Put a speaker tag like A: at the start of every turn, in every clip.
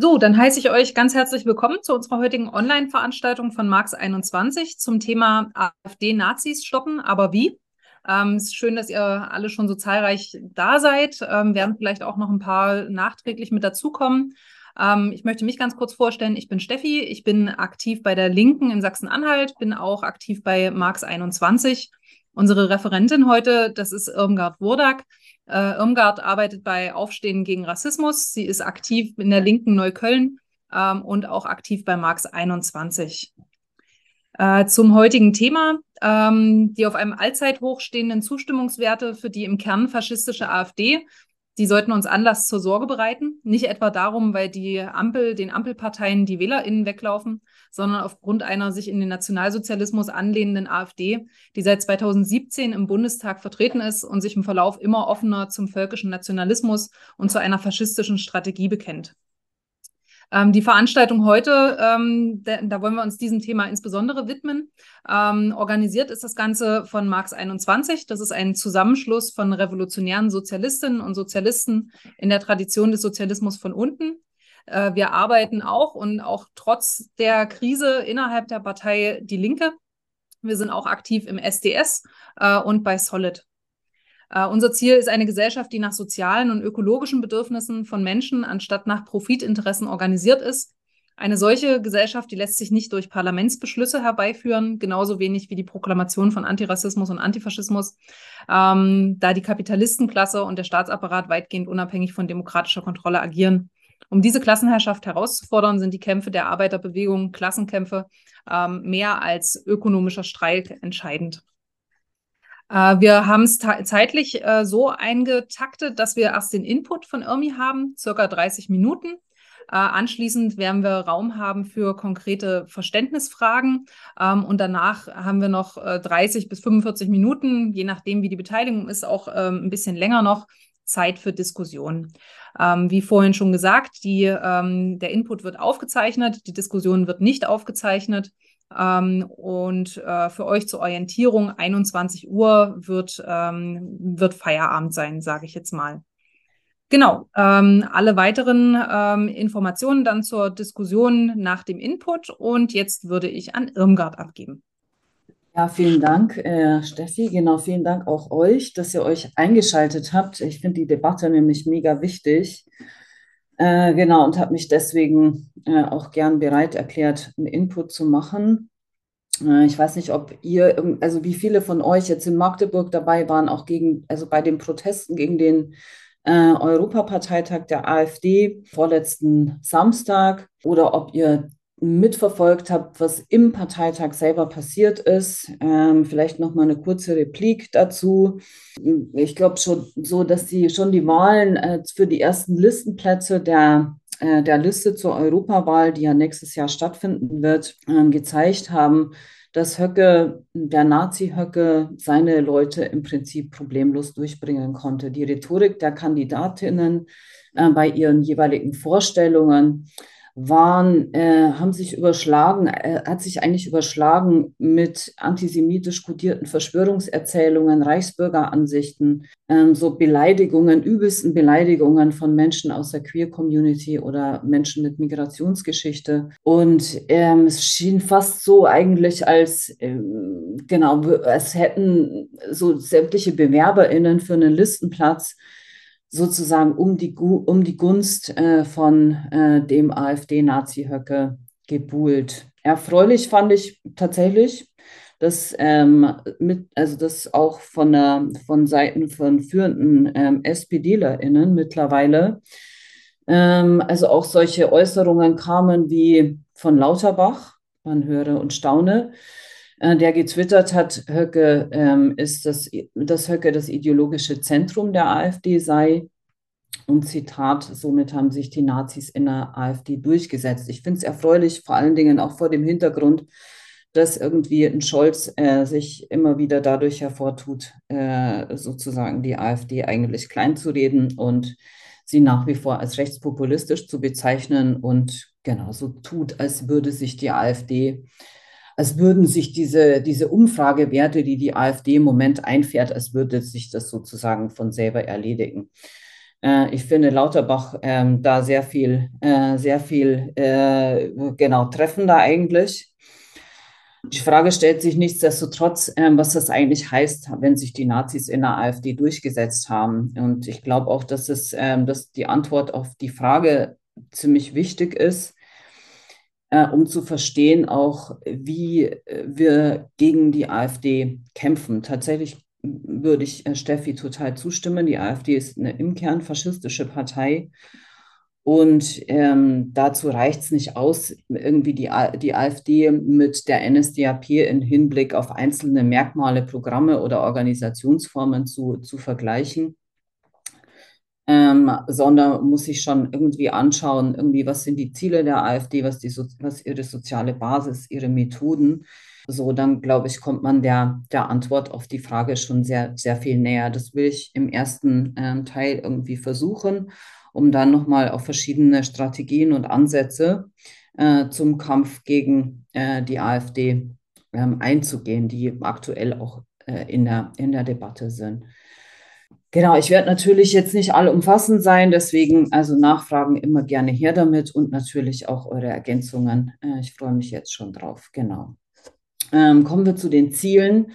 A: So, dann heiße ich euch ganz herzlich willkommen zu unserer heutigen Online-Veranstaltung von Marx 21 zum Thema AfD-Nazis stoppen, aber wie? Ähm, es ist schön, dass ihr alle schon so zahlreich da seid. Ähm, werden vielleicht auch noch ein paar nachträglich mit dazukommen. Ähm, ich möchte mich ganz kurz vorstellen. Ich bin Steffi. Ich bin aktiv bei der Linken in Sachsen-Anhalt, bin auch aktiv bei Marx 21. Unsere Referentin heute, das ist Irmgard Wurdak. Äh, Irmgard arbeitet bei Aufstehen gegen Rassismus. Sie ist aktiv in der Linken Neukölln ähm, und auch aktiv bei Marx 21. Äh, zum heutigen Thema, ähm, die auf einem Allzeithoch stehenden Zustimmungswerte für die im Kern faschistische AfD die sollten uns Anlass zur Sorge bereiten. Nicht etwa darum, weil die Ampel, den Ampelparteien die WählerInnen weglaufen, sondern aufgrund einer sich in den Nationalsozialismus anlehnenden AfD, die seit 2017 im Bundestag vertreten ist und sich im Verlauf immer offener zum völkischen Nationalismus und zu einer faschistischen Strategie bekennt. Ähm, die Veranstaltung heute, ähm, da, da, wollen wir uns diesem Thema insbesondere widmen. Ähm, organisiert ist das Ganze von Marx 21. Das ist ein Zusammenschluss von revolutionären Sozialistinnen und Sozialisten in der Tradition des Sozialismus von unten. Äh, wir arbeiten auch und auch trotz der Krise innerhalb der Partei Die Linke. Wir sind auch aktiv im SDS äh, und bei Solid. Uh, unser Ziel ist eine Gesellschaft, die nach sozialen und ökologischen Bedürfnissen von Menschen anstatt nach Profitinteressen organisiert ist. Eine solche Gesellschaft, die lässt sich nicht durch Parlamentsbeschlüsse herbeiführen, genauso wenig wie die Proklamation von Antirassismus und Antifaschismus, ähm, da die Kapitalistenklasse und der Staatsapparat weitgehend unabhängig von demokratischer Kontrolle agieren. Um diese Klassenherrschaft herauszufordern, sind die Kämpfe der Arbeiterbewegung, Klassenkämpfe, ähm, mehr als ökonomischer Streik entscheidend. Äh, wir haben es zeitlich äh, so eingetaktet, dass wir erst den Input von Irmi haben, circa 30 Minuten. Äh, anschließend werden wir Raum haben für konkrete Verständnisfragen ähm, und danach haben wir noch äh, 30 bis 45 Minuten, je nachdem, wie die Beteiligung ist, auch ähm, ein bisschen länger noch Zeit für Diskussion. Ähm, wie vorhin schon gesagt, die, ähm, der Input wird aufgezeichnet, die Diskussion wird nicht aufgezeichnet. Ähm, und äh, für euch zur Orientierung, 21 Uhr wird, ähm, wird Feierabend sein, sage ich jetzt mal. Genau, ähm, alle weiteren ähm, Informationen dann zur Diskussion nach dem Input. Und jetzt würde ich an Irmgard abgeben.
B: Ja, vielen Dank, äh, Steffi. Genau, vielen Dank auch euch, dass ihr euch eingeschaltet habt. Ich finde die Debatte nämlich mega wichtig. Äh, genau, und habe mich deswegen äh, auch gern bereit erklärt, einen Input zu machen. Äh, ich weiß nicht, ob ihr, also wie viele von euch jetzt in Magdeburg dabei waren, auch gegen, also bei den Protesten gegen den äh, Europaparteitag der AfD vorletzten Samstag oder ob ihr mitverfolgt habt, was im Parteitag selber passiert ist. Ähm, vielleicht noch mal eine kurze Replik dazu. Ich glaube schon so, dass die schon die Wahlen äh, für die ersten Listenplätze der äh, der Liste zur Europawahl, die ja nächstes Jahr stattfinden wird, äh, gezeigt haben, dass Höcke, der Nazi-Höcke, seine Leute im Prinzip problemlos durchbringen konnte. Die Rhetorik der Kandidatinnen äh, bei ihren jeweiligen Vorstellungen waren, äh, haben sich überschlagen, äh, hat sich eigentlich überschlagen mit antisemitisch kodierten Verschwörungserzählungen, Reichsbürgeransichten, ähm, so Beleidigungen, übelsten Beleidigungen von Menschen aus der Queer-Community oder Menschen mit Migrationsgeschichte. Und ähm, es schien fast so eigentlich, als ähm, genau, es hätten so sämtliche BewerberInnen für einen Listenplatz sozusagen um die, um die Gunst äh, von äh, dem AfD-Nazi-Höcke gebuhlt. Erfreulich fand ich tatsächlich, dass ähm, mit, also das auch von, der, von Seiten von führenden ähm, SPDlerInnen mittlerweile, ähm, also auch solche Äußerungen kamen wie von Lauterbach, man höre und staune, der getwittert hat, Höcke ähm, ist das, dass Höcke das ideologische Zentrum der AfD sei. Und Zitat, somit haben sich die Nazis in der AfD durchgesetzt. Ich finde es erfreulich, vor allen Dingen auch vor dem Hintergrund, dass irgendwie ein Scholz äh, sich immer wieder dadurch hervortut, äh, sozusagen die AfD eigentlich kleinzureden und sie nach wie vor als rechtspopulistisch zu bezeichnen und genauso tut, als würde sich die AfD als würden sich diese, diese Umfragewerte, die die AfD im Moment einfährt, als würde sich das sozusagen von selber erledigen. Äh, ich finde Lauterbach ähm, da sehr viel, äh, sehr viel, äh, genau, treffender eigentlich. Die Frage stellt sich nichtsdestotrotz, ähm, was das eigentlich heißt, wenn sich die Nazis in der AfD durchgesetzt haben. Und ich glaube auch, dass es, ähm, dass die Antwort auf die Frage ziemlich wichtig ist, äh, um zu verstehen auch, wie äh, wir gegen die AfD kämpfen. Tatsächlich würde ich äh, Steffi total zustimmen. Die AfD ist eine im Kern faschistische Partei. Und ähm, dazu reicht es nicht aus, irgendwie die, die AfD mit der NSDAP im Hinblick auf einzelne Merkmale, Programme oder Organisationsformen zu, zu vergleichen, ähm, sondern muss sich schon irgendwie anschauen, irgendwie, was sind die Ziele der AfD, was, die, was ihre soziale Basis, ihre Methoden so, dann glaube ich, kommt man der, der Antwort auf die Frage schon sehr, sehr viel näher. Das will ich im ersten äh, Teil irgendwie versuchen, um dann nochmal auf verschiedene Strategien und Ansätze äh, zum Kampf gegen äh, die AfD ähm, einzugehen, die aktuell auch äh, in, der, in der Debatte sind. Genau, ich werde natürlich jetzt nicht allumfassend sein, deswegen also Nachfragen immer gerne her damit und natürlich auch eure Ergänzungen. Äh, ich freue mich jetzt schon drauf. Genau. Ähm, kommen wir zu den Zielen.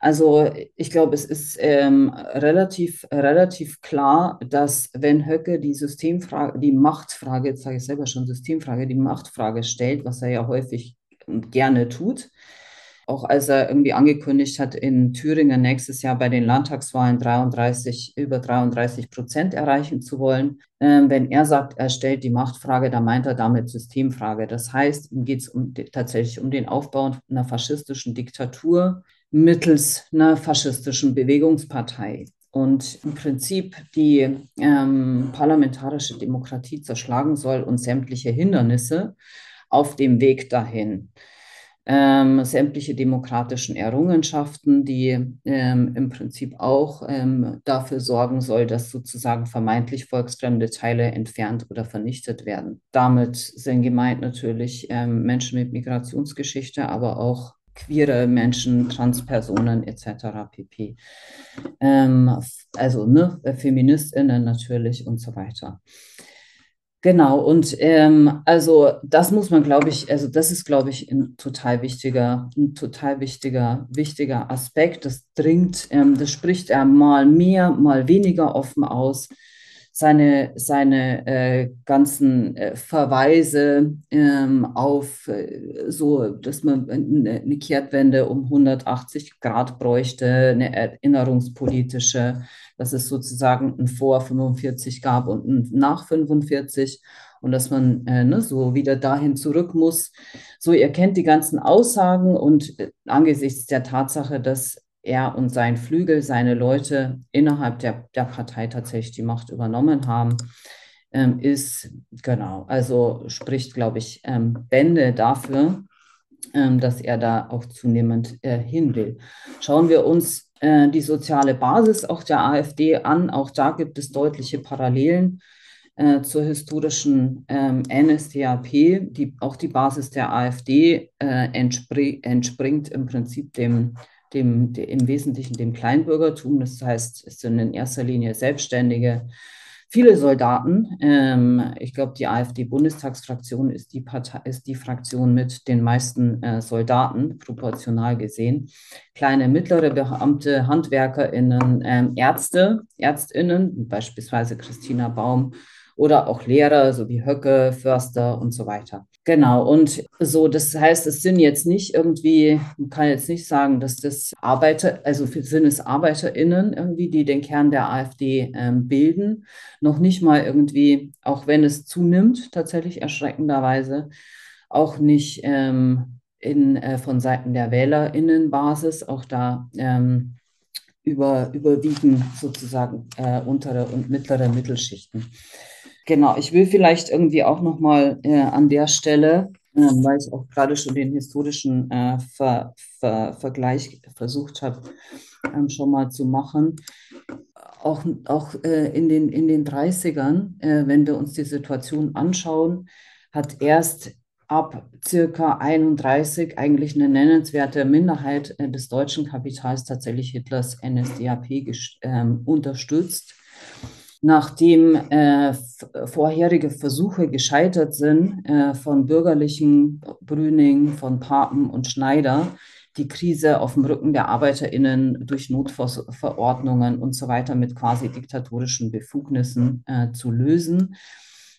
B: Also ich glaube, es ist ähm, relativ, relativ klar, dass wenn Höcke die Systemfrage, die Machtfrage, jetzt sage ich selber schon Systemfrage, die Machtfrage stellt, was er ja häufig und gerne tut, auch als er irgendwie angekündigt hat, in Thüringen nächstes Jahr bei den Landtagswahlen 33, über 33 Prozent erreichen zu wollen. Ähm, wenn er sagt, er stellt die Machtfrage, dann meint er damit Systemfrage. Das heißt, ihm geht es um, tatsächlich um den Aufbau einer faschistischen Diktatur mittels einer faschistischen Bewegungspartei und im Prinzip die ähm, parlamentarische Demokratie zerschlagen soll und sämtliche Hindernisse auf dem Weg dahin ähm, sämtliche demokratischen Errungenschaften, die ähm, im Prinzip auch ähm, dafür sorgen soll, dass sozusagen vermeintlich volksfremde Teile entfernt oder vernichtet werden. Damit sind gemeint natürlich ähm, Menschen mit Migrationsgeschichte, aber auch queere Menschen, Transpersonen etc. pp. Ähm, also ne, Feministinnen natürlich und so weiter. Genau, und ähm, also das muss man, glaube ich, also das ist, glaube ich, ein total wichtiger, ein total wichtiger, wichtiger Aspekt. Das dringt, ähm, das spricht er mal mehr, mal weniger offen aus seine, seine äh, ganzen äh, Verweise ähm, auf äh, so, dass man eine, eine, Kehrtwende um 180 Grad bräuchte, eine erinnerungspolitische, dass es sozusagen ein Vor 45 gab und ein Nach 45 und dass man äh, ne, so wieder dahin zurück muss. So, ihr kennt die ganzen Aussagen und äh, angesichts der Tatsache, dass er und sein Flügel, seine Leute innerhalb der, der Partei tatsächlich die Macht übernommen haben, ähm, ist, genau, also spricht, glaube ich, ähm, Bände dafür, ähm, dass er da auch zunehmend äh, hin will. Schauen wir uns äh, die soziale Basis auch der AfD an. Auch da gibt es deutliche Parallelen äh, zur historischen ähm, NSDAP. Die, auch die Basis der AfD äh, entspr entspringt im Prinzip dem dem, dem, im Wesentlichen dem Kleinbürgertum. Das heißt, es sind in erster Linie Selbstständige, viele Soldaten. Ähm, ich glaube, die AfD-Bundestagsfraktion ist die ist die Fraktion mit den meisten äh, Soldaten, proportional gesehen. Kleine, mittlere Beamte, HandwerkerInnen, ähm, Ärzte, ÄrztInnen, beispielsweise Christina Baum oder auch Lehrer, so wie Höcke, Förster und so weiter. Genau, und so, das heißt, es sind jetzt nicht irgendwie, man kann jetzt nicht sagen, dass das Arbeiter, also sind es ArbeiterInnen irgendwie, die den Kern der AfD ähm, bilden. Noch nicht mal irgendwie, auch wenn es zunimmt, tatsächlich erschreckenderweise, auch nicht ähm, in, äh, von Seiten der WählerInnenbasis, auch da ähm, über, überwiegen sozusagen äh, untere und mittlere Mittelschichten. Genau, ich will vielleicht irgendwie auch nochmal äh, an der Stelle, äh, weil ich auch gerade schon den historischen äh, Ver, Ver, Vergleich versucht habe, ähm, schon mal zu machen, auch, auch äh, in, den, in den 30ern, äh, wenn wir uns die Situation anschauen, hat erst ab circa 31 eigentlich eine nennenswerte Minderheit äh, des deutschen Kapitals tatsächlich Hitlers NSDAP ähm, unterstützt nachdem äh, vorherige Versuche gescheitert sind äh, von bürgerlichen Brüning, von Papen und Schneider, die Krise auf dem Rücken der ArbeiterInnen durch Notverordnungen und so weiter mit quasi diktatorischen Befugnissen äh, zu lösen.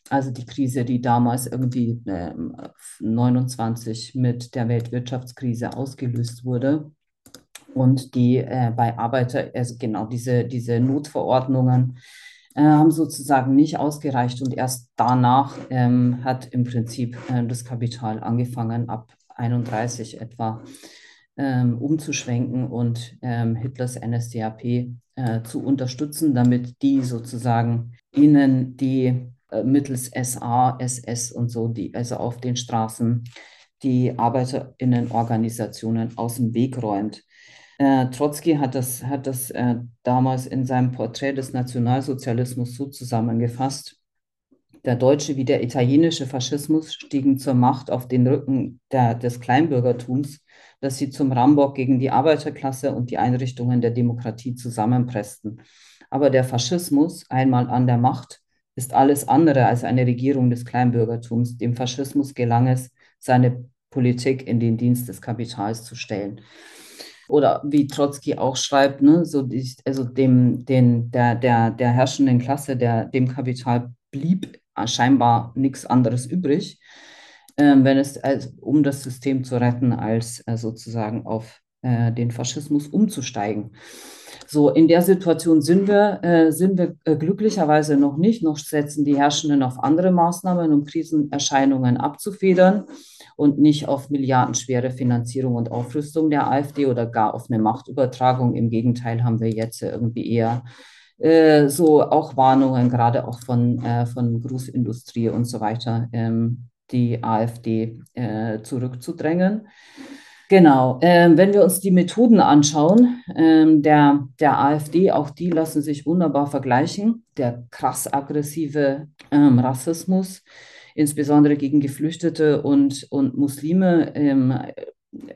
B: Also die Krise, die damals irgendwie äh, 29 mit der Weltwirtschaftskrise ausgelöst wurde und die äh, bei Arbeiter, also genau diese, diese Notverordnungen äh, haben sozusagen nicht ausgereicht und erst danach ähm, hat im Prinzip äh, das Kapital angefangen, ab 31 etwa ähm, umzuschwenken und ähm, Hitlers NSDAP äh, zu unterstützen, damit die sozusagen ihnen die äh, mittels SA, SS und so, die also auf den Straßen die Arbeiterinnen-Organisationen aus dem Weg räumt. Äh, Trotzki hat das, hat das äh, damals in seinem Porträt des Nationalsozialismus so zusammengefasst. Der deutsche wie der italienische Faschismus stiegen zur Macht auf den Rücken der, des Kleinbürgertums, das sie zum Rambock gegen die Arbeiterklasse und die Einrichtungen der Demokratie zusammenpressten. Aber der Faschismus, einmal an der Macht, ist alles andere als eine Regierung des Kleinbürgertums. Dem Faschismus gelang es, seine Politik in den Dienst des Kapitals zu stellen oder wie Trotzki auch schreibt, ne, so die, also dem, den, der, der, der herrschenden Klasse, der, dem Kapital blieb scheinbar nichts anderes übrig, äh, wenn es also, um das System zu retten, als äh, sozusagen auf äh, den Faschismus umzusteigen. So, in der Situation sind wir, äh, sind wir äh, glücklicherweise noch nicht. Noch setzen die Herrschenden auf andere Maßnahmen, um Krisenerscheinungen abzufedern und nicht auf milliardenschwere Finanzierung und Aufrüstung der AfD oder gar auf eine Machtübertragung. Im Gegenteil haben wir jetzt irgendwie eher äh, so auch Warnungen, gerade auch von, äh, von Großindustrie und so weiter, ähm, die AfD äh, zurückzudrängen. Genau, ähm, wenn wir uns die Methoden anschauen, ähm, der, der AfD, auch die lassen sich wunderbar vergleichen. Der krass aggressive ähm, Rassismus, insbesondere gegen Geflüchtete und, und Muslime, ähm,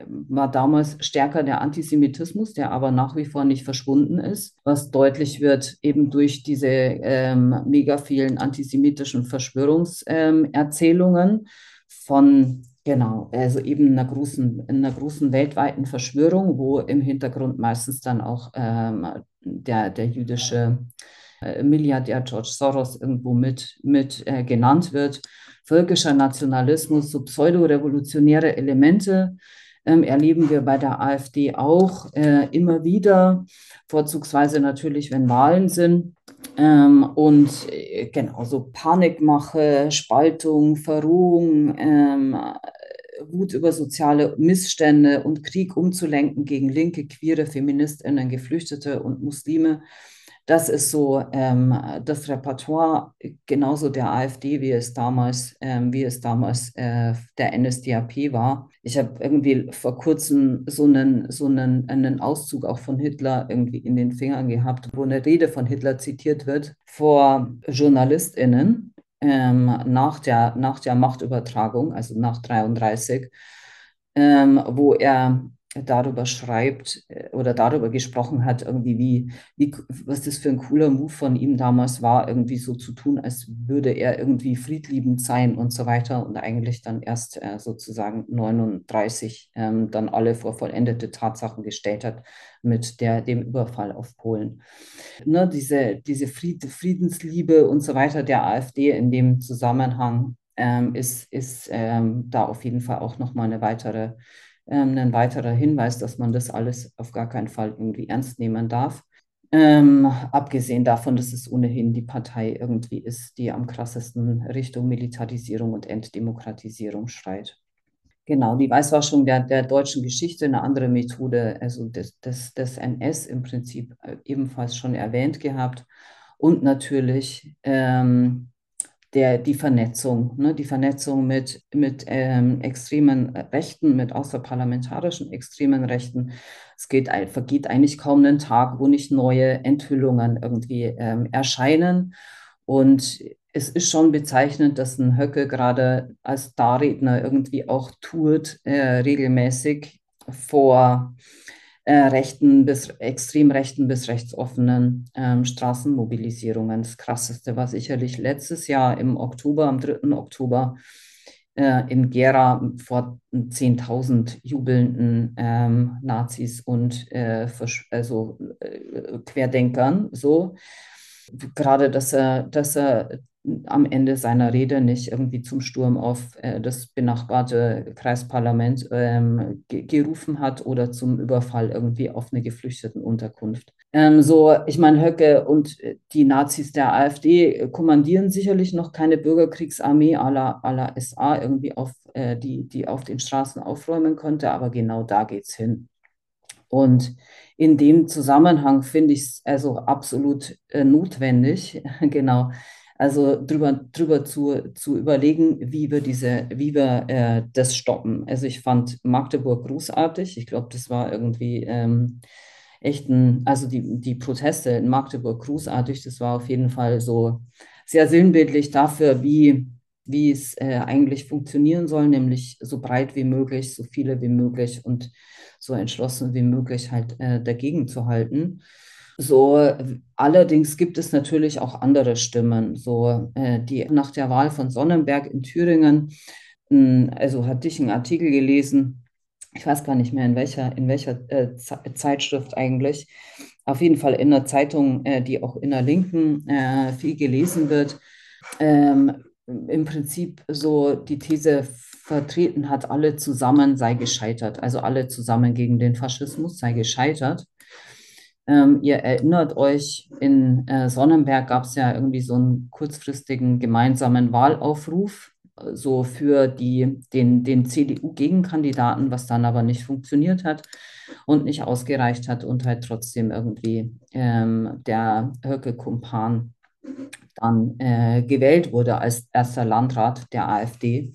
B: war damals stärker der Antisemitismus, der aber nach wie vor nicht verschwunden ist, was deutlich wird eben durch diese ähm, mega vielen antisemitischen Verschwörungserzählungen von Genau, also eben einer großen, einer großen weltweiten Verschwörung, wo im Hintergrund meistens dann auch ähm, der, der jüdische äh, Milliardär George Soros irgendwo mit, mit äh, genannt wird völkischer Nationalismus, so pseudorevolutionäre Elemente ähm, erleben wir bei der AfD auch äh, immer wieder, vorzugsweise natürlich, wenn Wahlen sind. Ähm, und äh, genauso Panikmache, Spaltung, Verrohung, ähm, Wut über soziale Missstände und Krieg umzulenken gegen Linke, Queere, Feministinnen, Geflüchtete und Muslime das ist so ähm, das Repertoire genauso der AfD, wie es damals, ähm, wie es damals äh, der NSDAP war. Ich habe irgendwie vor kurzem so einen, so einen, einen Auszug auch von Hitler irgendwie in den Fingern gehabt, wo eine Rede von Hitler zitiert wird vor JournalistInnen ähm, nach, der, nach der Machtübertragung, also nach 33, ähm, wo er darüber schreibt äh, oder darüber gesprochen hat, irgendwie wie, wie, was das für ein cooler Move von ihm damals war, irgendwie so zu tun, als würde er irgendwie friedliebend sein und so weiter und eigentlich dann erst äh, sozusagen 39 ähm, dann alle vor vollendete Tatsachen gestellt hat mit der, dem Überfall auf Polen. Ne, diese diese Fried, Friedensliebe und so weiter der AfD in dem Zusammenhang ähm, ist, ist ähm, da auf jeden Fall auch nochmal eine weitere ähm, ein weiterer Hinweis, dass man das alles auf gar keinen Fall irgendwie ernst nehmen darf. Ähm, abgesehen davon, dass es ohnehin die Partei irgendwie ist, die am krassesten Richtung Militarisierung und Entdemokratisierung schreit. Genau, die Weißwaschung der, der deutschen Geschichte, eine andere Methode, also des, des, des NS im Prinzip äh, ebenfalls schon erwähnt gehabt. Und natürlich ähm, der, die Vernetzung, ne, die Vernetzung mit, mit ähm, extremen Rechten, mit außerparlamentarischen extremen Rechten. Es geht, vergeht eigentlich kaum einen Tag, wo nicht neue Enthüllungen irgendwie ähm, erscheinen. Und es ist schon bezeichnend, dass ein Höcke gerade als Darredner irgendwie auch tourt, äh, regelmäßig vor rechten bis extrem rechten bis rechtsoffenen ähm, Straßenmobilisierungen. Das Krasseste war sicherlich letztes Jahr im Oktober, am 3. Oktober äh, in Gera vor 10.000 jubelnden ähm, Nazis und äh, also äh, Querdenkern so gerade, dass er, dass er am Ende seiner Rede nicht irgendwie zum Sturm auf äh, das benachbarte Kreisparlament ähm, gerufen hat oder zum Überfall irgendwie auf eine Geflüchtetenunterkunft. Ähm, so, ich meine, Höcke und die Nazis der AfD kommandieren sicherlich noch keine Bürgerkriegsarmee à la, SA irgendwie auf, äh, die, die auf den Straßen aufräumen konnte, aber genau da geht es hin. Und in dem Zusammenhang finde ich es also absolut äh, notwendig, genau, also drüber, drüber zu, zu überlegen, wie wir diese, wie wir äh, das stoppen. Also ich fand Magdeburg großartig. Ich glaube, das war irgendwie ähm, echt ein, also die, die Proteste in Magdeburg großartig. Das war auf jeden Fall so sehr sinnbildlich dafür, wie, wie es äh, eigentlich funktionieren soll, nämlich so breit wie möglich, so viele wie möglich und so entschlossen wie möglich halt äh, dagegen zu halten. So, allerdings gibt es natürlich auch andere Stimmen, so äh, die nach der Wahl von Sonnenberg in Thüringen, hm, also hatte ich einen Artikel gelesen, ich weiß gar nicht mehr in welcher, in welcher äh, Zeitschrift eigentlich, auf jeden Fall in einer Zeitung, äh, die auch in der Linken äh, viel gelesen wird, ähm, im Prinzip so die These vertreten hat, alle zusammen sei gescheitert, also alle zusammen gegen den Faschismus sei gescheitert. Ähm, ihr erinnert euch, in äh, Sonnenberg gab es ja irgendwie so einen kurzfristigen gemeinsamen Wahlaufruf, äh, so für die, den, den CDU-Gegenkandidaten, was dann aber nicht funktioniert hat und nicht ausgereicht hat und halt trotzdem irgendwie ähm, der Höcke Kumpan dann äh, gewählt wurde als erster Landrat der AfD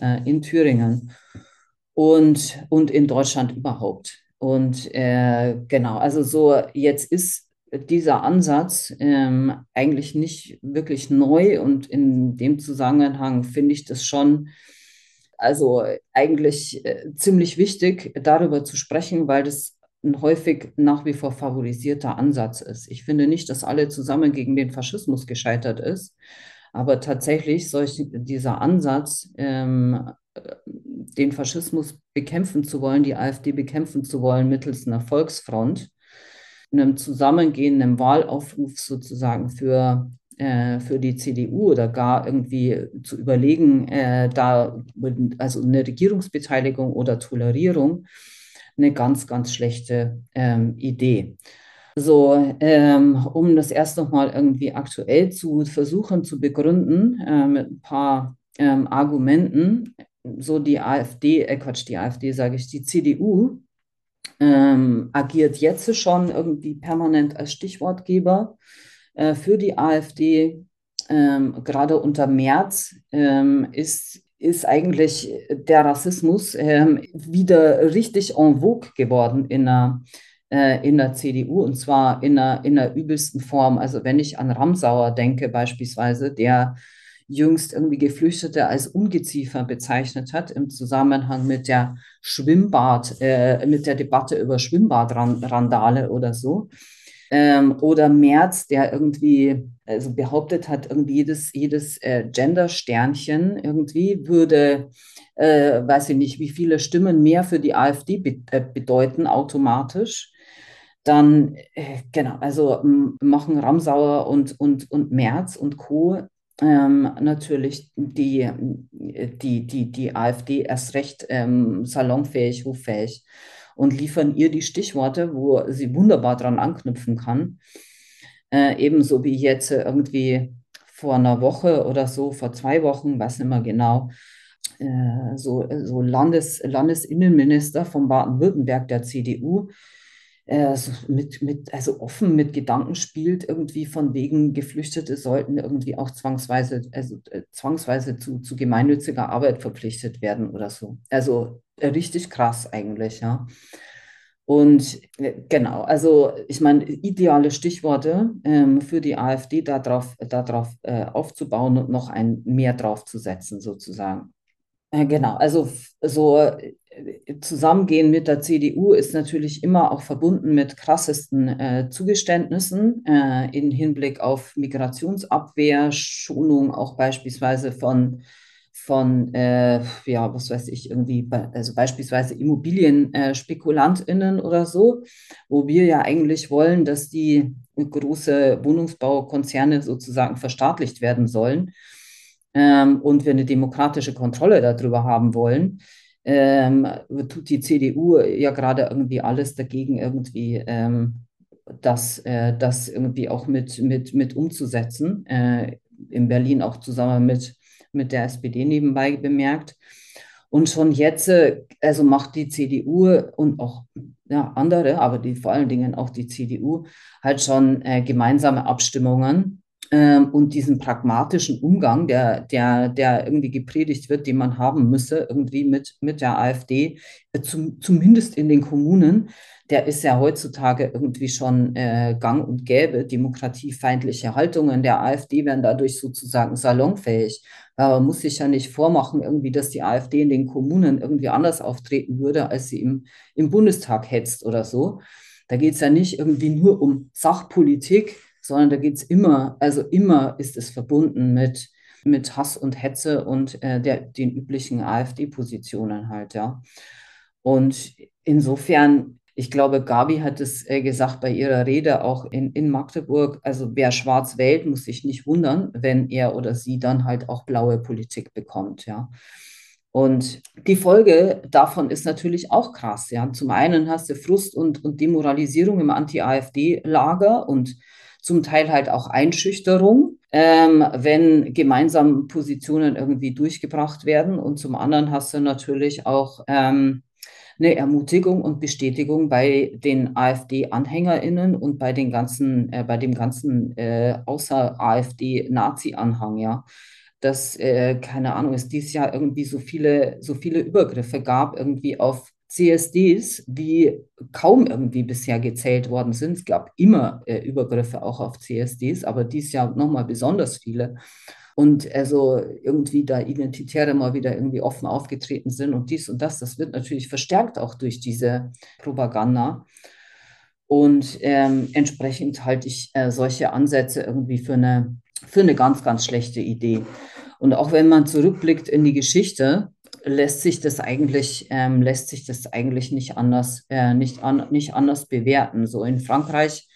B: äh, in Thüringen und, und in Deutschland überhaupt. Und äh, genau, also so jetzt ist dieser Ansatz ähm, eigentlich nicht wirklich neu und in dem Zusammenhang finde ich das schon, also eigentlich äh, ziemlich wichtig, darüber zu sprechen, weil das ein häufig nach wie vor favorisierter Ansatz ist. Ich finde nicht, dass alle zusammen gegen den Faschismus gescheitert ist, aber tatsächlich solch, dieser Ansatz, ähm, den Faschismus bekämpfen zu wollen, die AfD bekämpfen zu wollen mittels einer Volksfront, einem zusammengehenden Wahlaufruf sozusagen für, äh, für die CDU oder gar irgendwie zu überlegen, äh, da also eine Regierungsbeteiligung oder Tolerierung, eine ganz, ganz schlechte ähm, Idee. So, ähm, um das erst nochmal irgendwie aktuell zu versuchen zu begründen, äh, mit ein paar ähm, Argumenten, so die AfD, äh Quatsch, die AfD sage ich, die CDU ähm, agiert jetzt schon irgendwie permanent als Stichwortgeber äh, für die AfD. Ähm, gerade unter März ähm, ist, ist eigentlich der Rassismus ähm, wieder richtig en vogue geworden in der, äh, in der CDU und zwar in der, in der übelsten Form. Also wenn ich an Ramsauer denke beispielsweise, der jüngst irgendwie Geflüchtete als Ungeziefer bezeichnet hat im Zusammenhang mit der Schwimmbad, äh, mit der Debatte über Schwimmbadrandale oder so. Ähm, oder Merz, der irgendwie also behauptet hat, irgendwie jedes, jedes äh, Gender-Sternchen irgendwie würde, äh, weiß ich nicht, wie viele Stimmen mehr für die AfD be äh, bedeuten automatisch dann, äh, genau, also machen Ramsauer und, und, und Merz und Co ähm, natürlich die, die, die, die AfD erst recht ähm, salonfähig, hoffähig und liefern ihr die Stichworte, wo sie wunderbar dran anknüpfen kann. Äh, ebenso wie jetzt irgendwie vor einer Woche oder so, vor zwei Wochen, weiß nicht mehr genau, äh, so, so Landes, Landesinnenminister von Baden-Württemberg der CDU äh, mit, mit, also offen mit Gedanken spielt, irgendwie von wegen Geflüchtete sollten irgendwie auch zwangsweise, also äh, zwangsweise zu, zu gemeinnütziger Arbeit verpflichtet werden oder so. Also äh, richtig krass eigentlich, ja. Und äh, genau, also ich meine, ideale Stichworte ähm, für die AfD darauf, darauf äh, aufzubauen und noch ein mehr drauf zu setzen, sozusagen. Äh, genau, also so Zusammengehen mit der CDU ist natürlich immer auch verbunden mit krassesten äh, Zugeständnissen äh, in Hinblick auf Migrationsabwehr, Schonung auch beispielsweise von, von äh, ja, was weiß ich, irgendwie, also beispielsweise Immobilienspekulantinnen oder so, wo wir ja eigentlich wollen, dass die große Wohnungsbaukonzerne sozusagen verstaatlicht werden sollen ähm, und wir eine demokratische Kontrolle darüber haben wollen ähm, tut die CDU ja gerade irgendwie alles dagegen, irgendwie ähm, das, äh, das irgendwie auch mit, mit, mit umzusetzen. Äh, in Berlin auch zusammen mit, mit der SPD nebenbei bemerkt. Und schon jetzt, äh, also macht die CDU und auch ja, andere, aber die vor allen Dingen auch die CDU, halt schon äh, gemeinsame Abstimmungen ähm, und diesen pragmatischen Umgang, der, der, der irgendwie gepredigt wird, den man haben müsse, irgendwie mit, mit der AfD, äh, zum, zumindest in den Kommunen, der ist ja heutzutage irgendwie schon äh, gang und gäbe. Demokratiefeindliche Haltungen der AfD werden dadurch sozusagen salonfähig. Man muss sich ja nicht vormachen, irgendwie, dass die AfD in den Kommunen irgendwie anders auftreten würde, als sie im, im Bundestag hetzt oder so. Da geht es ja nicht irgendwie nur um Sachpolitik, sondern da geht es immer, also immer ist es verbunden mit, mit Hass und Hetze und äh, der, den üblichen AfD-Positionen halt, ja. Und insofern, ich glaube, Gabi hat es äh, gesagt bei ihrer Rede auch in, in Magdeburg, also wer schwarz wählt, muss sich nicht wundern, wenn er oder sie dann halt auch blaue Politik bekommt, ja. Und die Folge davon ist natürlich auch krass. Ja. Zum einen hast du Frust und, und Demoralisierung im Anti-AfD-Lager und zum Teil halt auch Einschüchterung, ähm, wenn gemeinsam Positionen irgendwie durchgebracht werden. Und zum anderen hast du natürlich auch ähm, eine Ermutigung und Bestätigung bei den AfD-AnhängerInnen und bei den ganzen, äh, bei dem ganzen äh, außer AfD-Nazi-Anhang, ja. Dass, äh, keine Ahnung, es dieses Jahr irgendwie so viele, so viele Übergriffe gab, irgendwie auf CSDs, wie kaum irgendwie bisher gezählt worden sind. Es gab immer äh, Übergriffe auch auf CSDs, aber dies Jahr nochmal besonders viele. Und also irgendwie da Identitäre mal wieder irgendwie offen aufgetreten sind und dies und das, das wird natürlich verstärkt auch durch diese Propaganda. Und ähm, entsprechend halte ich äh, solche Ansätze irgendwie für eine, für eine ganz, ganz schlechte Idee. Und auch wenn man zurückblickt in die Geschichte, lässt sich das eigentlich, ähm, lässt sich das eigentlich nicht anders, äh, nicht, an, nicht anders bewerten. So in Frankreich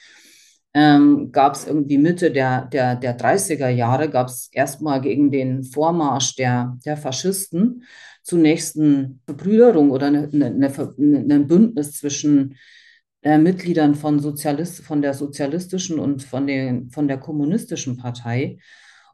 B: ähm, gab es irgendwie Mitte der, der, der 30er Jahre, gab es erstmal gegen den Vormarsch der, der Faschisten zunächst eine Verbrüderung oder eine, eine, eine, ein Bündnis zwischen äh, Mitgliedern von, Sozialist, von der sozialistischen und von, den, von der kommunistischen Partei.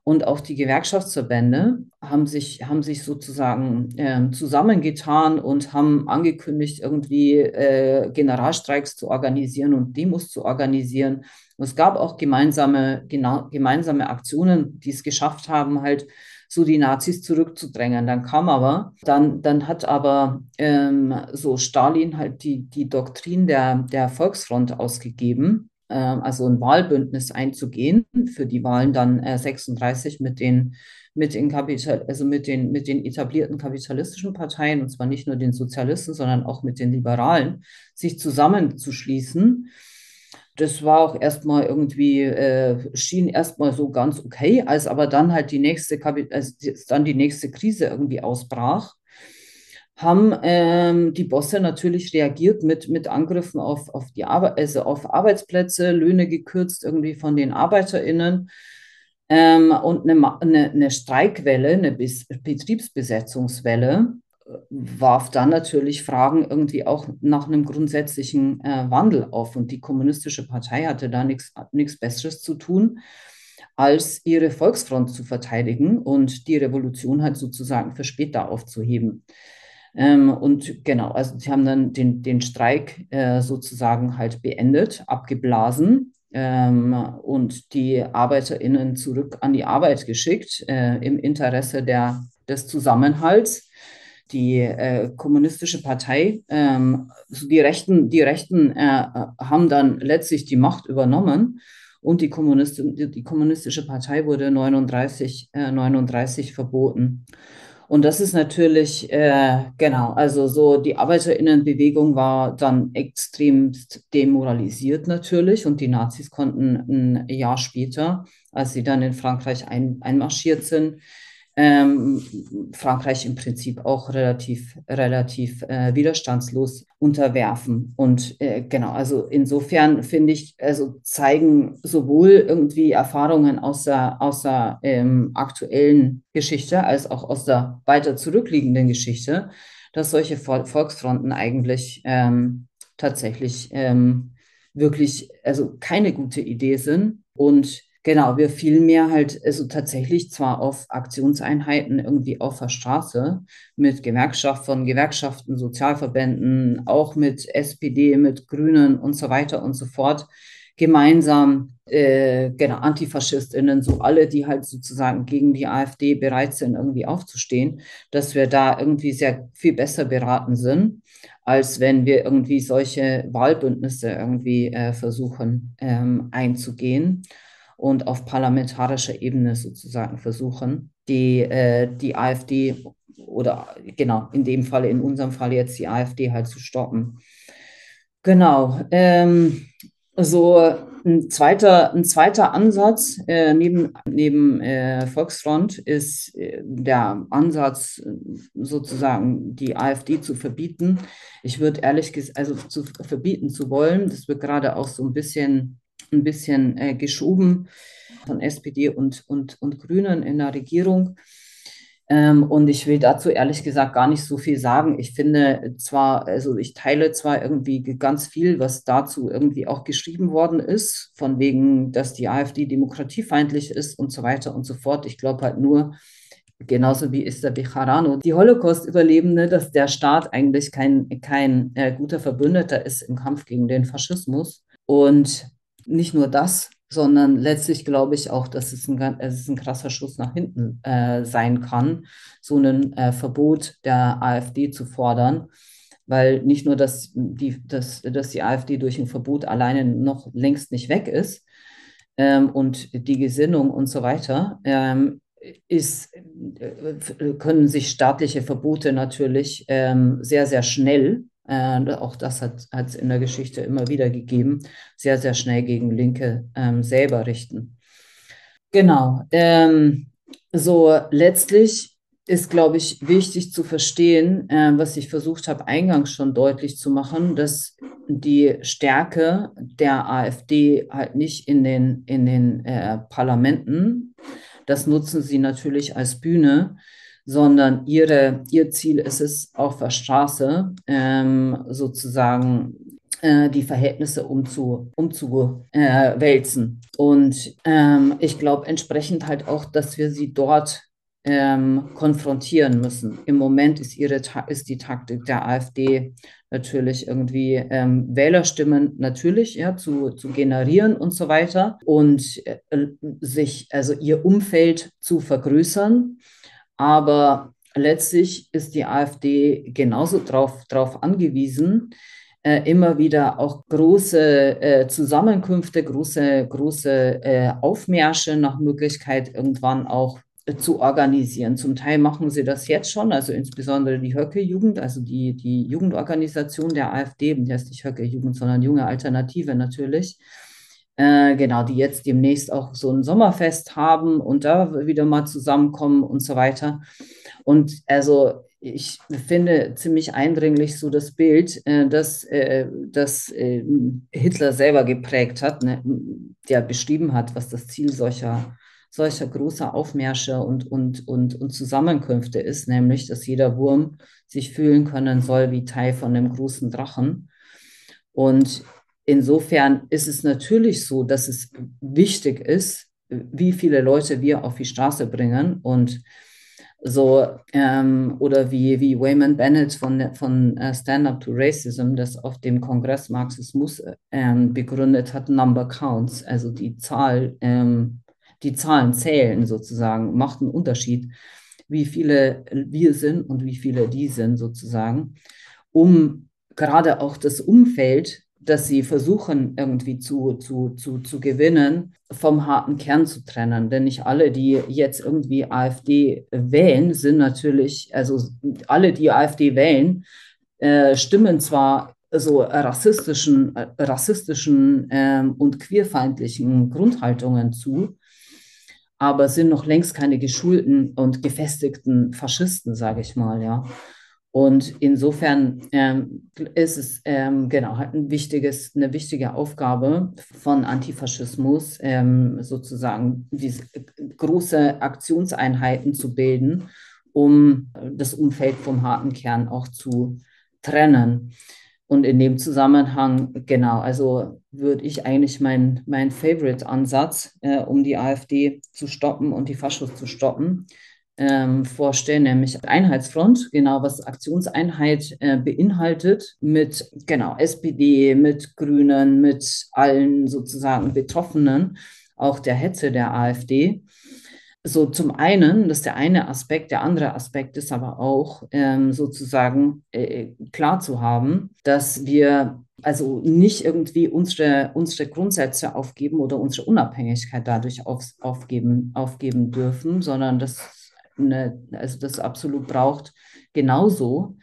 B: Und auch die Gewerkschaftsverbände haben sich, haben sich sozusagen äh, zusammengetan und haben angekündigt, irgendwie äh, Generalstreiks zu organisieren und Demos zu organisieren. Und es gab auch gemeinsame, gemeinsame Aktionen, die es geschafft haben, halt so die Nazis zurückzudrängen. Dann kam aber, dann, dann hat aber ähm, so Stalin halt die, die Doktrin der, der Volksfront ausgegeben also ein Wahlbündnis einzugehen für die Wahlen dann 36 äh, mit den mit den Kapital also mit den mit den etablierten kapitalistischen Parteien und zwar nicht nur den Sozialisten, sondern auch mit den Liberalen sich zusammenzuschließen. Das war auch erstmal irgendwie äh, schien erstmal so ganz okay, als aber dann halt die nächste als dann die nächste Krise irgendwie ausbrach haben ähm, die Bosse natürlich reagiert mit, mit Angriffen auf, auf, die also auf Arbeitsplätze, Löhne gekürzt irgendwie von den ArbeiterInnen ähm, und eine, eine, eine Streikwelle, eine Bis Betriebsbesetzungswelle äh, warf dann natürlich Fragen irgendwie auch nach einem grundsätzlichen äh, Wandel auf. Und die Kommunistische Partei hatte da nichts Besseres zu tun, als ihre Volksfront zu verteidigen und die Revolution halt sozusagen für später aufzuheben. Ähm, und genau, also sie haben dann den, den Streik äh, sozusagen halt beendet, abgeblasen ähm, und die ArbeiterInnen zurück an die Arbeit geschickt äh, im Interesse der, des Zusammenhalts. Die äh, kommunistische Partei, ähm, also die Rechten, die Rechten äh, haben dann letztlich die Macht übernommen und die, Kommunist die, die kommunistische Partei wurde 39, 39 äh, verboten. Und das ist natürlich, äh, genau, also so die Arbeiterinnenbewegung war dann extremst demoralisiert natürlich und die Nazis konnten ein Jahr später, als sie dann in Frankreich ein, einmarschiert sind, ähm, Frankreich im Prinzip auch relativ, relativ äh, widerstandslos unterwerfen. Und äh, genau, also insofern finde ich, also zeigen sowohl irgendwie Erfahrungen aus der, aus der ähm, aktuellen Geschichte als auch aus der weiter zurückliegenden Geschichte, dass solche Volksfronten eigentlich ähm, tatsächlich ähm, wirklich, also keine gute Idee sind und Genau, wir vielmehr halt also tatsächlich zwar auf Aktionseinheiten irgendwie auf der Straße mit Gewerkschaft von Gewerkschaften, Sozialverbänden, auch mit SPD, mit Grünen und so weiter und so fort gemeinsam äh, genau Antifaschistinnen, so alle, die halt sozusagen gegen die AfD bereit sind, irgendwie aufzustehen, dass wir da irgendwie sehr viel besser beraten sind, als wenn wir irgendwie solche Wahlbündnisse irgendwie äh, versuchen ähm, einzugehen und auf parlamentarischer Ebene sozusagen versuchen, die, äh, die AfD oder genau, in dem Fall, in unserem Fall jetzt die AfD halt zu stoppen. Genau. Ähm, so ein zweiter, ein zweiter Ansatz äh, neben, neben äh, Volksfront ist äh, der Ansatz, sozusagen die AfD zu verbieten. Ich würde ehrlich gesagt, also zu verbieten zu wollen, das wird gerade auch so ein bisschen ein bisschen äh, geschoben von SPD und, und, und Grünen in der Regierung. Ähm, und ich will dazu ehrlich gesagt gar nicht so viel sagen. Ich finde zwar, also ich teile zwar irgendwie ganz viel, was dazu irgendwie auch geschrieben worden ist, von wegen, dass die AfD demokratiefeindlich ist und so weiter und so fort. Ich glaube halt nur, genauso wie Esther Bejarano, die Holocaust-Überlebende, dass der Staat eigentlich kein, kein äh, guter Verbündeter ist im Kampf gegen den Faschismus. Und nicht nur das, sondern letztlich glaube ich auch, dass es ein, es ein krasser Schuss nach hinten äh, sein kann, so ein äh, Verbot der AfD zu fordern. Weil nicht nur, dass die, dass, dass die AfD durch ein Verbot alleine noch längst nicht weg ist ähm, und die Gesinnung und so weiter, ähm, ist, äh, können sich staatliche Verbote natürlich ähm, sehr, sehr schnell äh, auch das hat es in der Geschichte immer wieder gegeben, sehr, sehr schnell gegen Linke ähm, selber richten. Genau. Ähm, so letztlich ist, glaube ich, wichtig zu verstehen, äh, was ich versucht habe, eingangs schon deutlich zu machen, dass die Stärke der AfD halt nicht in den, in den äh, Parlamenten, das nutzen sie natürlich als Bühne, sondern ihre, ihr Ziel ist es, auf der Straße ähm, sozusagen äh, die Verhältnisse umzu, umzuwälzen. Äh, Und ähm, ich glaube entsprechend halt auch, dass wir sie dort ähm, konfrontieren müssen. Im Moment ist, ihre, ist die Taktik der AfD natürlich irgendwie ähm, Wählerstimmen natürlich ja, zu, zu generieren und so weiter und äh, sich, also ihr Umfeld zu vergrößern aber letztlich ist die AfD genauso darauf drauf angewiesen, äh, immer wieder auch große äh, Zusammenkünfte, große, große äh, Aufmärsche nach Möglichkeit irgendwann auch äh, zu organisieren. Zum Teil machen sie das jetzt schon, also insbesondere die Höcke-Jugend, also die, die Jugendorganisation der AfD, die heißt nicht Höcke-Jugend, sondern Junge Alternative natürlich äh, genau, die jetzt demnächst auch so ein Sommerfest haben und da wieder mal zusammenkommen und so weiter. Und also ich finde ziemlich eindringlich so das Bild, äh, das, äh, das äh, Hitler selber geprägt hat, ne, der beschrieben hat, was das Ziel solcher, solcher großer Aufmärsche und, und, und, und Zusammenkünfte ist, nämlich, dass jeder Wurm sich fühlen können soll wie Teil von einem großen Drachen. Und insofern ist es natürlich so, dass es wichtig ist, wie viele Leute wir auf die Straße bringen und so ähm, oder wie, wie Wayman Bennett von, von uh, Stand Up to Racism, das auf dem Kongress Marxismus ähm, begründet hat, Number Counts, also die Zahl, ähm, die Zahlen zählen sozusagen, macht einen Unterschied, wie viele wir sind und wie viele die sind sozusagen, um gerade auch das Umfeld dass sie versuchen, irgendwie zu, zu, zu, zu gewinnen, vom harten Kern zu trennen. Denn nicht alle, die jetzt irgendwie AfD wählen, sind natürlich, also alle, die AfD wählen, äh, stimmen zwar so rassistischen, äh, rassistischen ähm, und queerfeindlichen Grundhaltungen zu, aber sind noch längst keine geschulten und gefestigten Faschisten, sage ich mal, ja. Und insofern ähm, ist es ähm, genau ein wichtiges, eine wichtige Aufgabe von Antifaschismus, ähm, sozusagen diese große Aktionseinheiten zu bilden, um das Umfeld vom harten Kern auch zu trennen. Und in dem Zusammenhang, genau, also würde ich eigentlich mein, mein Favorite-Ansatz, äh, um die AfD zu stoppen und die Faschos zu stoppen, ähm, vorstellen, nämlich Einheitsfront, genau was Aktionseinheit äh, beinhaltet, mit genau SPD, mit Grünen, mit allen sozusagen Betroffenen, auch der Hetze der AfD. So zum einen, das ist der eine Aspekt, der andere Aspekt ist aber auch ähm, sozusagen äh, klar zu haben, dass wir also nicht irgendwie unsere, unsere Grundsätze aufgeben oder unsere Unabhängigkeit dadurch auf, aufgeben, aufgeben dürfen, sondern dass eine, also das absolut braucht genauso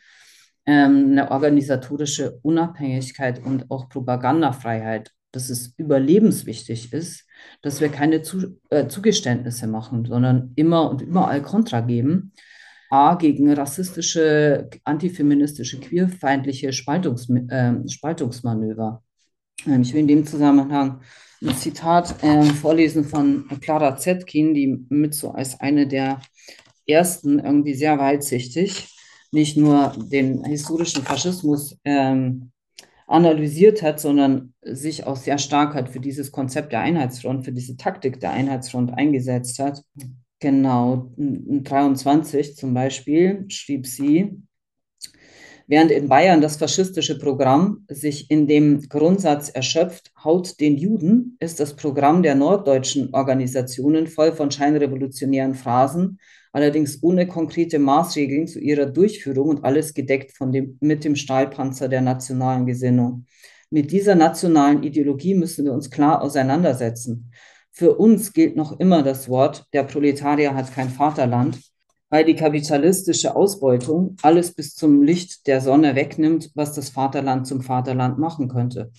B: ähm, eine organisatorische Unabhängigkeit und auch Propagandafreiheit dass es überlebenswichtig ist, dass wir keine Zu äh, Zugeständnisse machen, sondern immer und überall Kontra geben. A, gegen rassistische, antifeministische, queerfeindliche Spaltungs äh, Spaltungsmanöver. Ähm, ich will in dem Zusammenhang ein Zitat äh, vorlesen von Clara Zetkin, die mit so als eine der ersten irgendwie sehr weitsichtig nicht nur den historischen Faschismus ähm, analysiert hat, sondern sich auch sehr stark hat für dieses Konzept der Einheitsfront, für diese Taktik der Einheitsfront eingesetzt hat. Genau, 23 zum Beispiel schrieb sie, während in Bayern das faschistische Programm sich in dem Grundsatz erschöpft, haut den Juden, ist das Programm der norddeutschen Organisationen voll von scheinrevolutionären Phrasen, allerdings ohne konkrete Maßregeln zu ihrer Durchführung und alles gedeckt von dem, mit dem Stahlpanzer der nationalen Gesinnung. Mit dieser nationalen Ideologie müssen wir uns klar auseinandersetzen. Für uns gilt noch immer das Wort, der Proletarier hat kein Vaterland, weil die kapitalistische Ausbeutung alles bis zum Licht der Sonne wegnimmt, was das Vaterland zum Vaterland machen könnte.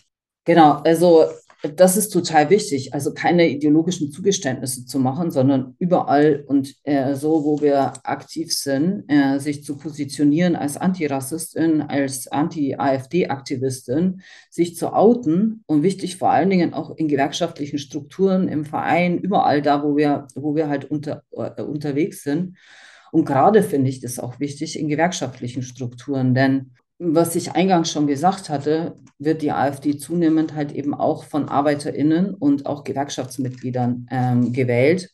B: Genau, also das ist total wichtig, also keine ideologischen Zugeständnisse zu machen, sondern überall und äh, so, wo wir aktiv sind, äh, sich zu positionieren als Antirassistin, als Anti-AfD-Aktivistin, sich zu outen und wichtig vor allen Dingen auch in gewerkschaftlichen Strukturen, im Verein, überall da, wo wir, wo wir halt unter, äh, unterwegs sind. Und gerade finde ich das auch wichtig in gewerkschaftlichen Strukturen, denn was ich eingangs schon gesagt hatte, wird die AfD zunehmend halt eben auch von ArbeiterInnen und auch Gewerkschaftsmitgliedern ähm, gewählt.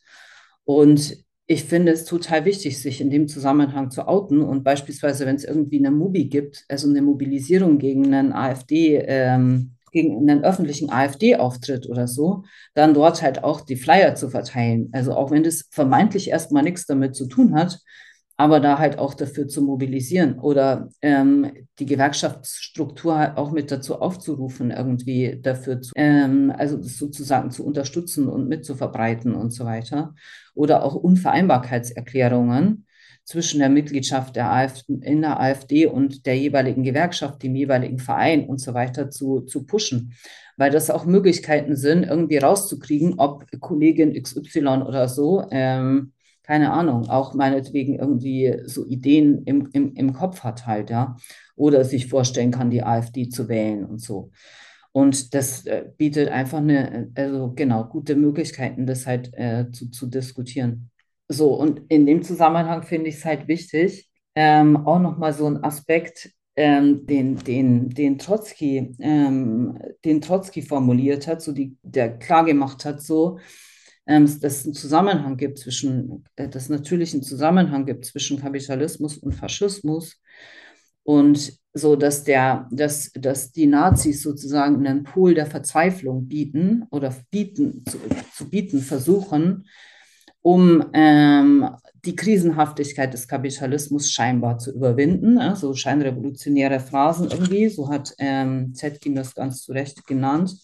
B: Und ich finde es total wichtig, sich in dem Zusammenhang zu outen und beispielsweise, wenn es irgendwie eine Mobi gibt, also eine Mobilisierung gegen einen AfD, ähm, gegen einen öffentlichen AfD-Auftritt oder so, dann dort halt auch die Flyer zu verteilen. Also auch wenn das vermeintlich erstmal nichts damit zu tun hat, aber da halt auch dafür zu mobilisieren oder ähm, die Gewerkschaftsstruktur halt auch mit dazu aufzurufen, irgendwie dafür zu, ähm, also sozusagen zu unterstützen und mitzuverbreiten und so weiter. Oder auch Unvereinbarkeitserklärungen zwischen der Mitgliedschaft der AfD, in der AfD und der jeweiligen Gewerkschaft, dem jeweiligen Verein und so weiter zu, zu pushen. Weil das auch Möglichkeiten sind, irgendwie rauszukriegen, ob Kollegin XY oder so ähm, keine Ahnung, auch meinetwegen irgendwie so Ideen im, im, im Kopf hat halt, ja, oder sich vorstellen kann, die AfD zu wählen und so. Und das äh, bietet einfach eine, also genau, gute Möglichkeiten, das halt äh, zu, zu diskutieren. So, und in dem Zusammenhang finde ich es halt wichtig, ähm, auch nochmal so ein Aspekt, ähm, den, den, den, Trotzki, ähm, den Trotzki formuliert hat, so die, der klar gemacht hat, so, dass es einen Zusammenhang gibt zwischen, äh, dass natürlich einen Zusammenhang gibt zwischen Kapitalismus und Faschismus und so, dass der, dass, dass die Nazis sozusagen einen Pol der Verzweiflung bieten oder bieten, zu, zu bieten versuchen, um ähm, die Krisenhaftigkeit des Kapitalismus scheinbar zu überwinden. Ja, so scheinrevolutionäre Phrasen irgendwie, so hat ähm, Zetkin das ganz zu Recht genannt.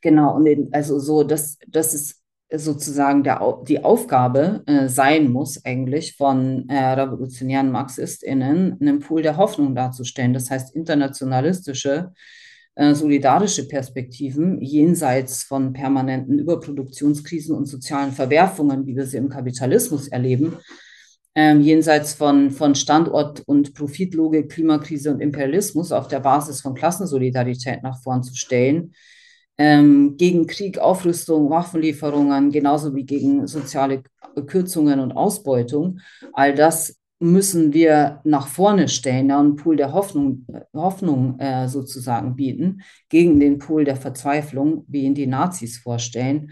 B: Genau, und also so, dass, dass es sozusagen der, die Aufgabe äh, sein muss, eigentlich von äh, revolutionären MarxistInnen einen Pool der Hoffnung darzustellen. Das heißt, internationalistische äh, solidarische Perspektiven jenseits von permanenten Überproduktionskrisen und sozialen Verwerfungen, wie wir sie im Kapitalismus erleben, ähm, jenseits von, von Standort- und Profitlogik, Klimakrise und Imperialismus auf der Basis von Klassensolidarität nach vorn zu stellen, ähm, gegen Krieg, Aufrüstung, Waffenlieferungen, genauso wie gegen soziale Kürzungen und Ausbeutung. All das müssen wir nach vorne stellen, ja, einen Pool der Hoffnung, Hoffnung äh, sozusagen bieten, gegen den Pool der Verzweiflung, wie ihn die Nazis vorstellen.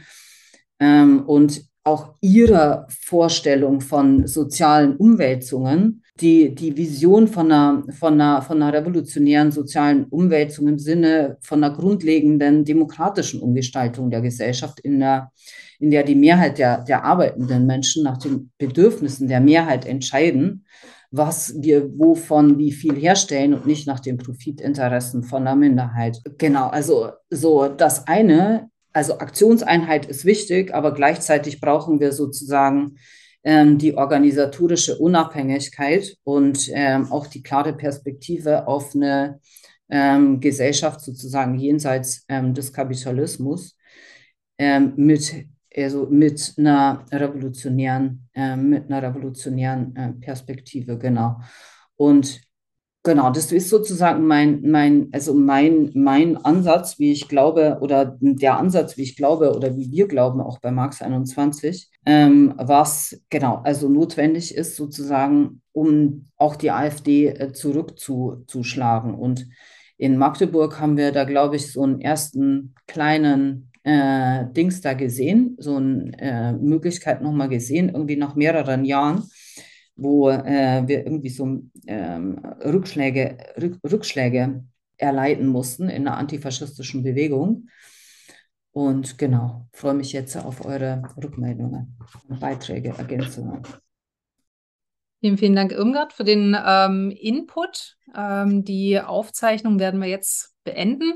B: Ähm, und auch ihrer Vorstellung von sozialen Umwälzungen, die, die Vision von einer, von, einer, von einer revolutionären sozialen Umwälzung im Sinne von einer grundlegenden demokratischen Umgestaltung der Gesellschaft in der in der die Mehrheit der, der arbeitenden Menschen nach den Bedürfnissen der Mehrheit entscheiden, was wir wovon wie viel herstellen und nicht nach den Profitinteressen von der Minderheit. Genau, also so das eine, also Aktionseinheit ist wichtig, aber gleichzeitig brauchen wir sozusagen ähm, die organisatorische Unabhängigkeit und ähm, auch die klare Perspektive auf eine ähm, Gesellschaft sozusagen jenseits ähm, des Kapitalismus ähm, mit also mit einer revolutionären, äh, mit einer revolutionären äh, Perspektive, genau. Und genau, das ist sozusagen mein, mein, also mein, mein Ansatz, wie ich glaube, oder der Ansatz, wie ich glaube, oder wie wir glauben, auch bei Marx 21, ähm, was genau, also notwendig ist, sozusagen, um auch die AfD äh, zurückzuschlagen. Und in Magdeburg haben wir da, glaube ich, so einen ersten kleinen äh, Dings da gesehen, so eine äh, Möglichkeit nochmal gesehen, irgendwie nach mehreren Jahren, wo äh, wir irgendwie so ähm, Rückschläge, Rück, Rückschläge erleiden mussten in der antifaschistischen Bewegung. Und genau, freue mich jetzt auf eure Rückmeldungen, Beiträge, Ergänzungen.
A: Vielen, vielen Dank, Irmgard, für den ähm, Input. Ähm, die Aufzeichnung werden wir jetzt beenden.